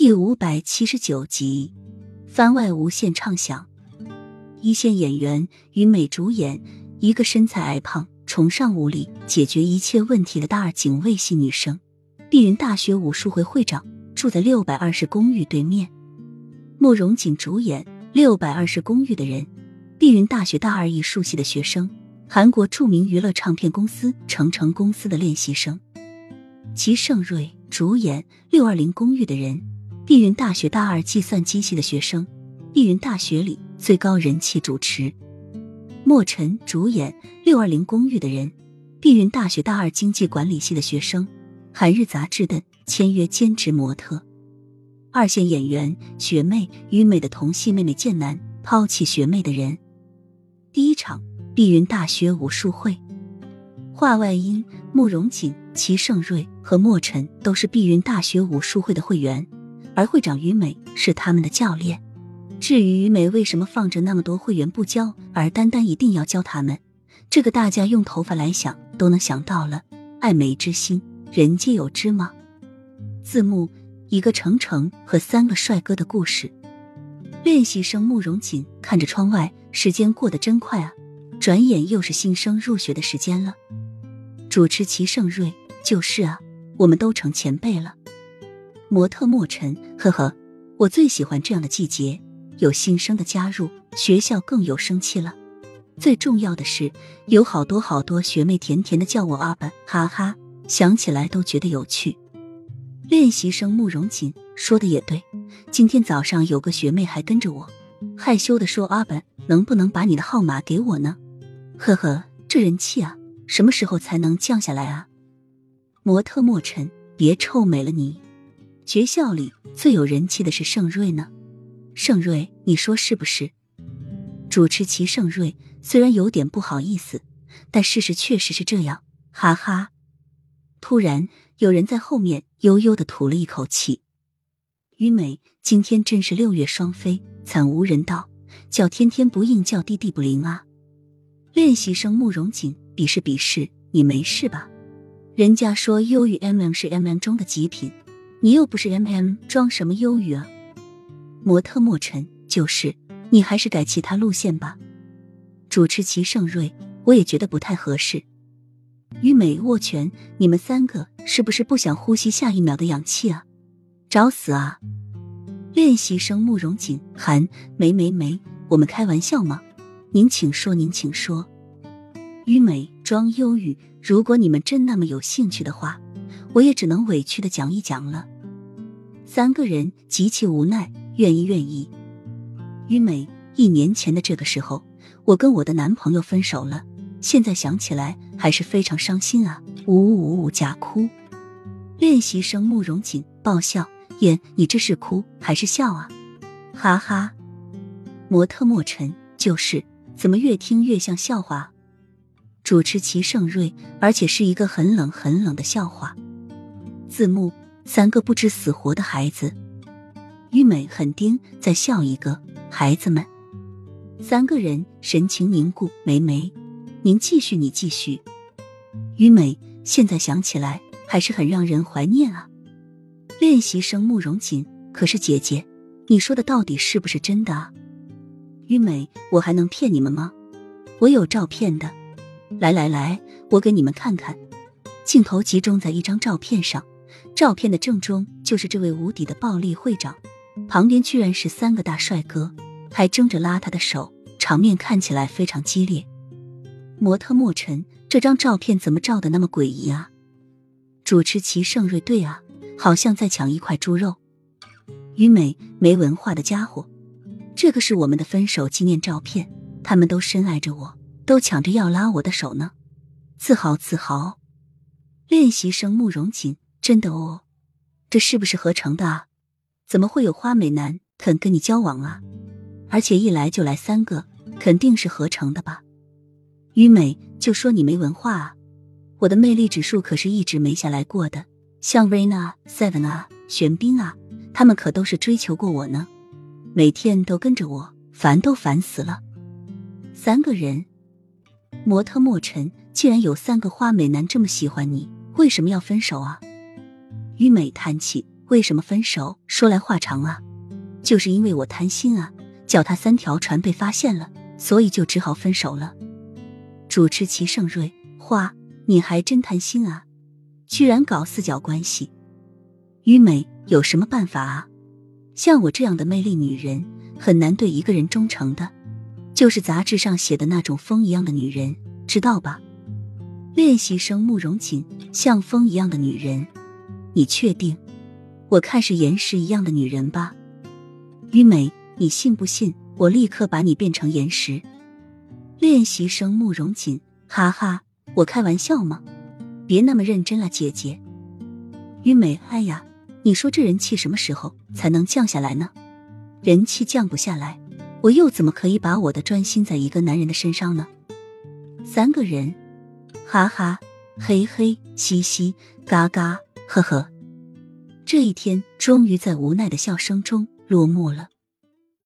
第五百七十九集，番外无限畅想。一线演员于美主演，一个身材矮胖、崇尚武力、解决一切问题的大二警卫系女生。碧云大学武术会会长住在六百二十公寓对面。慕容锦主演六百二十公寓的人，碧云大学大二艺术系的学生，韩国著名娱乐唱片公司成成公司的练习生。齐盛瑞主演六二零公寓的人。碧云大学大二计算机系的学生，碧云大学里最高人气主持。莫尘主演六二零公寓的人，碧云大学大二经济管理系的学生，韩日杂志的签约兼职模特。二线演员学妹与美的同系妹妹剑南抛弃学妹的人。第一场碧云大学武术会，画外音慕容锦、齐盛瑞和莫尘都是碧云大学武术会的会员。而会长于美是他们的教练。至于于美为什么放着那么多会员不教，而单单一定要教他们，这个大家用头发来想都能想到了。爱美之心，人皆有之吗？字幕：一个程程和三个帅哥的故事。练习生慕容锦看着窗外，时间过得真快啊！转眼又是新生入学的时间了。主持齐盛瑞：就是啊，我们都成前辈了。模特莫尘，呵呵，我最喜欢这样的季节，有新生的加入，学校更有生气了。最重要的是，有好多好多学妹甜甜的叫我阿本，哈哈，想起来都觉得有趣。练习生慕容锦说的也对，今天早上有个学妹还跟着我，害羞的说：“阿本，能不能把你的号码给我呢？”呵呵，这人气啊，什么时候才能降下来啊？模特莫尘，别臭美了你。学校里最有人气的是盛瑞呢，盛瑞，你说是不是？主持齐盛瑞虽然有点不好意思，但事实确实是这样，哈哈。突然有人在后面悠悠的吐了一口气。于美，今天真是六月双飞，惨无人道，叫天天不应，叫地地不灵啊。练习生慕容锦鄙视鄙视，你没事吧？人家说忧郁 M M 是 M M 中的极品。你又不是 M M，装什么忧郁啊？模特莫尘就是，你还是改其他路线吧。主持齐盛瑞，我也觉得不太合适。于美握拳，你们三个是不是不想呼吸下一秒的氧气啊？找死啊！练习生慕容锦寒没没没，我们开玩笑吗？您请说，您请说。于美装忧郁，如果你们真那么有兴趣的话。我也只能委屈的讲一讲了。三个人极其无奈，愿意愿意。于美，一年前的这个时候，我跟我的男朋友分手了。现在想起来还是非常伤心啊！呜呜呜呜，假哭。练习生慕容锦爆笑：演，你这是哭还是笑啊？哈哈。模特莫尘就是，怎么越听越像笑话？主持齐盛瑞，而且是一个很冷很冷的笑话。字幕：三个不知死活的孩子。于美很盯在笑一个孩子们，三个人神情凝固。梅梅，您继续，你继续。于美现在想起来还是很让人怀念啊。练习生慕容锦，可是姐姐，你说的到底是不是真的啊？于美，我还能骗你们吗？我有照片的，来来来，我给你们看看。镜头集中在一张照片上。照片的正中就是这位无敌的暴力会长，旁边居然是三个大帅哥，还争着拉他的手，场面看起来非常激烈。模特莫尘，这张照片怎么照的那么诡异啊？主持齐盛瑞，对啊，好像在抢一块猪肉。于美，没文化的家伙，这个是我们的分手纪念照片，他们都深爱着我，都抢着要拉我的手呢，自豪自豪。练习生慕容锦。真的哦，这是不是合成的啊？怎么会有花美男肯跟你交往啊？而且一来就来三个，肯定是合成的吧？于美就说你没文化啊！我的魅力指数可是一直没下来过的，像 Raina、Seven 啊、玄彬啊，他们可都是追求过我呢，每天都跟着我，烦都烦死了。三个人，模特莫尘，既然有三个花美男这么喜欢你，为什么要分手啊？于美叹气：“为什么分手？说来话长啊，就是因为我贪心啊，脚踏三条船被发现了，所以就只好分手了。主持齐盛瑞，花，你还真贪心啊，居然搞四角关系。于美有什么办法啊？像我这样的魅力女人，很难对一个人忠诚的，就是杂志上写的那种风一样的女人，知道吧？练习生慕容锦，像风一样的女人，你确定？我看是岩石一样的女人吧？于美，你信不信我立刻把你变成岩石？练习生慕容锦，哈哈，我开玩笑吗？别那么认真了，姐姐。于美，哎呀，你说这人气什么时候才能降下来呢？人气降不下来，我又怎么可以把我的专心在一个男人的身上呢？三个人。哈哈，嘿嘿，嘻嘻，嘎嘎，呵呵。这一天终于在无奈的笑声中落幕了。